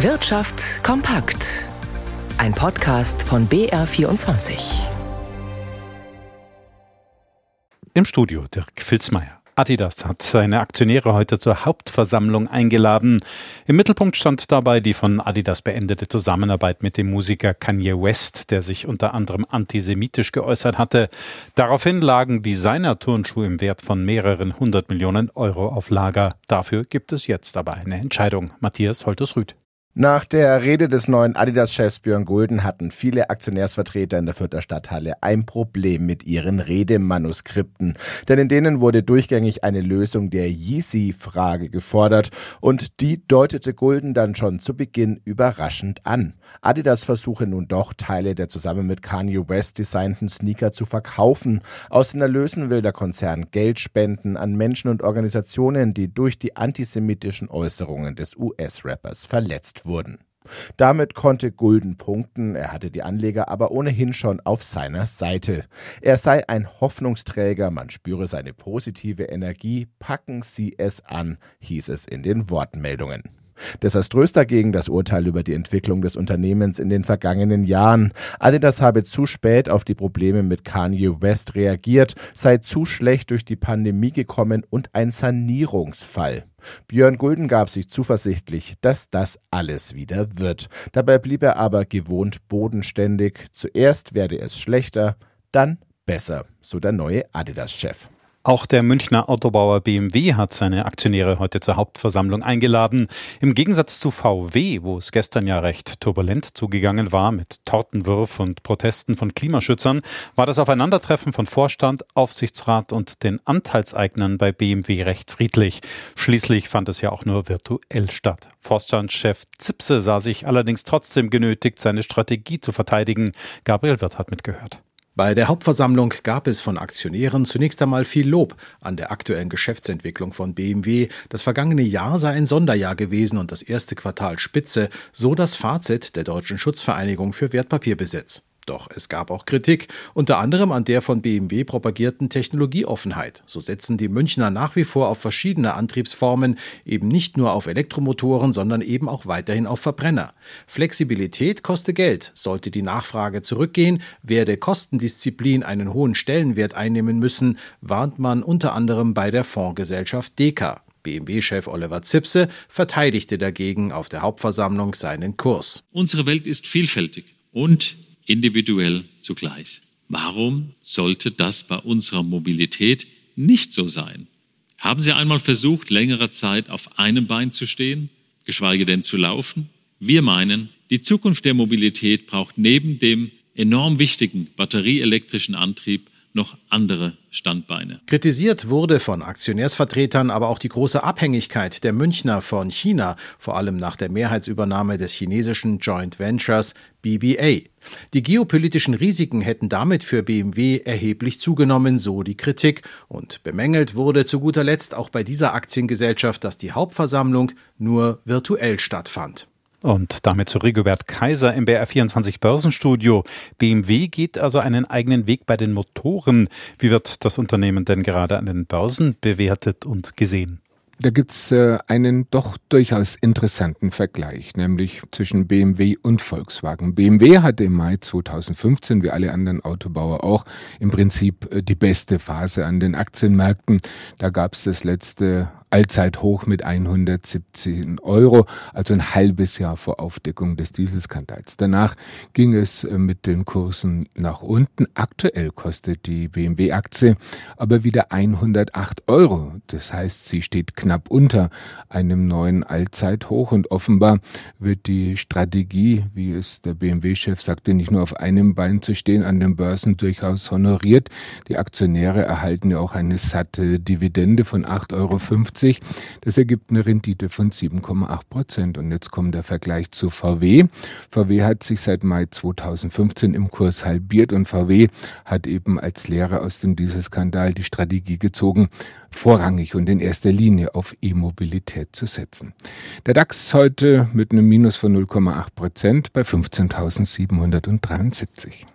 Wirtschaft kompakt. Ein Podcast von BR24. Im Studio Dirk Filzmeier. Adidas hat seine Aktionäre heute zur Hauptversammlung eingeladen. Im Mittelpunkt stand dabei die von Adidas beendete Zusammenarbeit mit dem Musiker Kanye West, der sich unter anderem antisemitisch geäußert hatte. Daraufhin lagen Designer-Turnschuhe im Wert von mehreren hundert Millionen Euro auf Lager. Dafür gibt es jetzt aber eine Entscheidung. Matthias Holtes-Rüth. Nach der Rede des neuen Adidas-Chefs Björn Gulden hatten viele Aktionärsvertreter in der Fürther Stadthalle ein Problem mit ihren Redemanuskripten. Denn in denen wurde durchgängig eine Lösung der Yeezy-Frage gefordert und die deutete Gulden dann schon zu Beginn überraschend an. Adidas versuche nun doch, Teile der zusammen mit Kanye West designten Sneaker zu verkaufen. Aus den Erlösen will der Konzern Geld spenden an Menschen und Organisationen, die durch die antisemitischen Äußerungen des US-Rappers verletzt wurden. Damit konnte Gulden punkten, er hatte die Anleger aber ohnehin schon auf seiner Seite. Er sei ein Hoffnungsträger, man spüre seine positive Energie, packen Sie es an, hieß es in den Wortmeldungen. Desaströs dagegen das Urteil über die Entwicklung des Unternehmens in den vergangenen Jahren. Adidas habe zu spät auf die Probleme mit Kanye West reagiert, sei zu schlecht durch die Pandemie gekommen und ein Sanierungsfall. Björn Gulden gab sich zuversichtlich, dass das alles wieder wird. Dabei blieb er aber gewohnt bodenständig. Zuerst werde es schlechter, dann besser, so der neue Adidas-Chef. Auch der Münchner Autobauer BMW hat seine Aktionäre heute zur Hauptversammlung eingeladen. Im Gegensatz zu VW, wo es gestern ja recht turbulent zugegangen war mit Tortenwurf und Protesten von Klimaschützern, war das Aufeinandertreffen von Vorstand, Aufsichtsrat und den Anteilseignern bei BMW recht friedlich. Schließlich fand es ja auch nur virtuell statt. Vorstandschef Zipse sah sich allerdings trotzdem genötigt, seine Strategie zu verteidigen. Gabriel Wirth hat mitgehört. Bei der Hauptversammlung gab es von Aktionären zunächst einmal viel Lob an der aktuellen Geschäftsentwicklung von BMW. Das vergangene Jahr sei ein Sonderjahr gewesen und das erste Quartal spitze, so das Fazit der Deutschen Schutzvereinigung für Wertpapierbesitz. Doch es gab auch Kritik, unter anderem an der von BMW propagierten Technologieoffenheit. So setzen die Münchner nach wie vor auf verschiedene Antriebsformen, eben nicht nur auf Elektromotoren, sondern eben auch weiterhin auf Verbrenner. Flexibilität koste Geld. Sollte die Nachfrage zurückgehen, werde Kostendisziplin einen hohen Stellenwert einnehmen müssen, warnt man unter anderem bei der Fondsgesellschaft Deka. BMW-Chef Oliver Zipse verteidigte dagegen auf der Hauptversammlung seinen Kurs. Unsere Welt ist vielfältig und individuell zugleich. Warum sollte das bei unserer Mobilität nicht so sein? Haben Sie einmal versucht, längere Zeit auf einem Bein zu stehen, geschweige denn zu laufen? Wir meinen, die Zukunft der Mobilität braucht neben dem enorm wichtigen batterieelektrischen Antrieb noch andere Standbeine. Kritisiert wurde von Aktionärsvertretern aber auch die große Abhängigkeit der Münchner von China, vor allem nach der Mehrheitsübernahme des chinesischen Joint Ventures BBA. Die geopolitischen Risiken hätten damit für BMW erheblich zugenommen, so die Kritik. Und bemängelt wurde zu guter Letzt auch bei dieser Aktiengesellschaft, dass die Hauptversammlung nur virtuell stattfand. Und damit zu Rigobert Kaiser im BR24 Börsenstudio. BMW geht also einen eigenen Weg bei den Motoren. Wie wird das Unternehmen denn gerade an den Börsen bewertet und gesehen? Da gibt's äh, einen doch durchaus interessanten Vergleich, nämlich zwischen BMW und Volkswagen. BMW hatte im Mai 2015, wie alle anderen Autobauer auch, im Prinzip äh, die beste Phase an den Aktienmärkten. Da gab's das letzte Allzeithoch mit 117 Euro, also ein halbes Jahr vor Aufdeckung des Dieselskandals. Danach ging es äh, mit den Kursen nach unten. Aktuell kostet die BMW-Aktie aber wieder 108 Euro. Das heißt, sie steht knapp unter einem neuen Allzeithoch und offenbar wird die Strategie, wie es der BMW-Chef sagte, nicht nur auf einem Bein zu stehen, an den Börsen durchaus honoriert. Die Aktionäre erhalten ja auch eine satte Dividende von 8,50 Euro das ergibt eine Rendite von 7,8 Prozent. Und jetzt kommt der Vergleich zu VW. VW hat sich seit Mai 2015 im Kurs halbiert und VW hat eben als Lehre aus dem Dieselskandal die Strategie gezogen, vorrangig und in erster Linie auf E-Mobilität zu setzen. Der DAX heute mit einem Minus von 0,8 Prozent bei 15.773.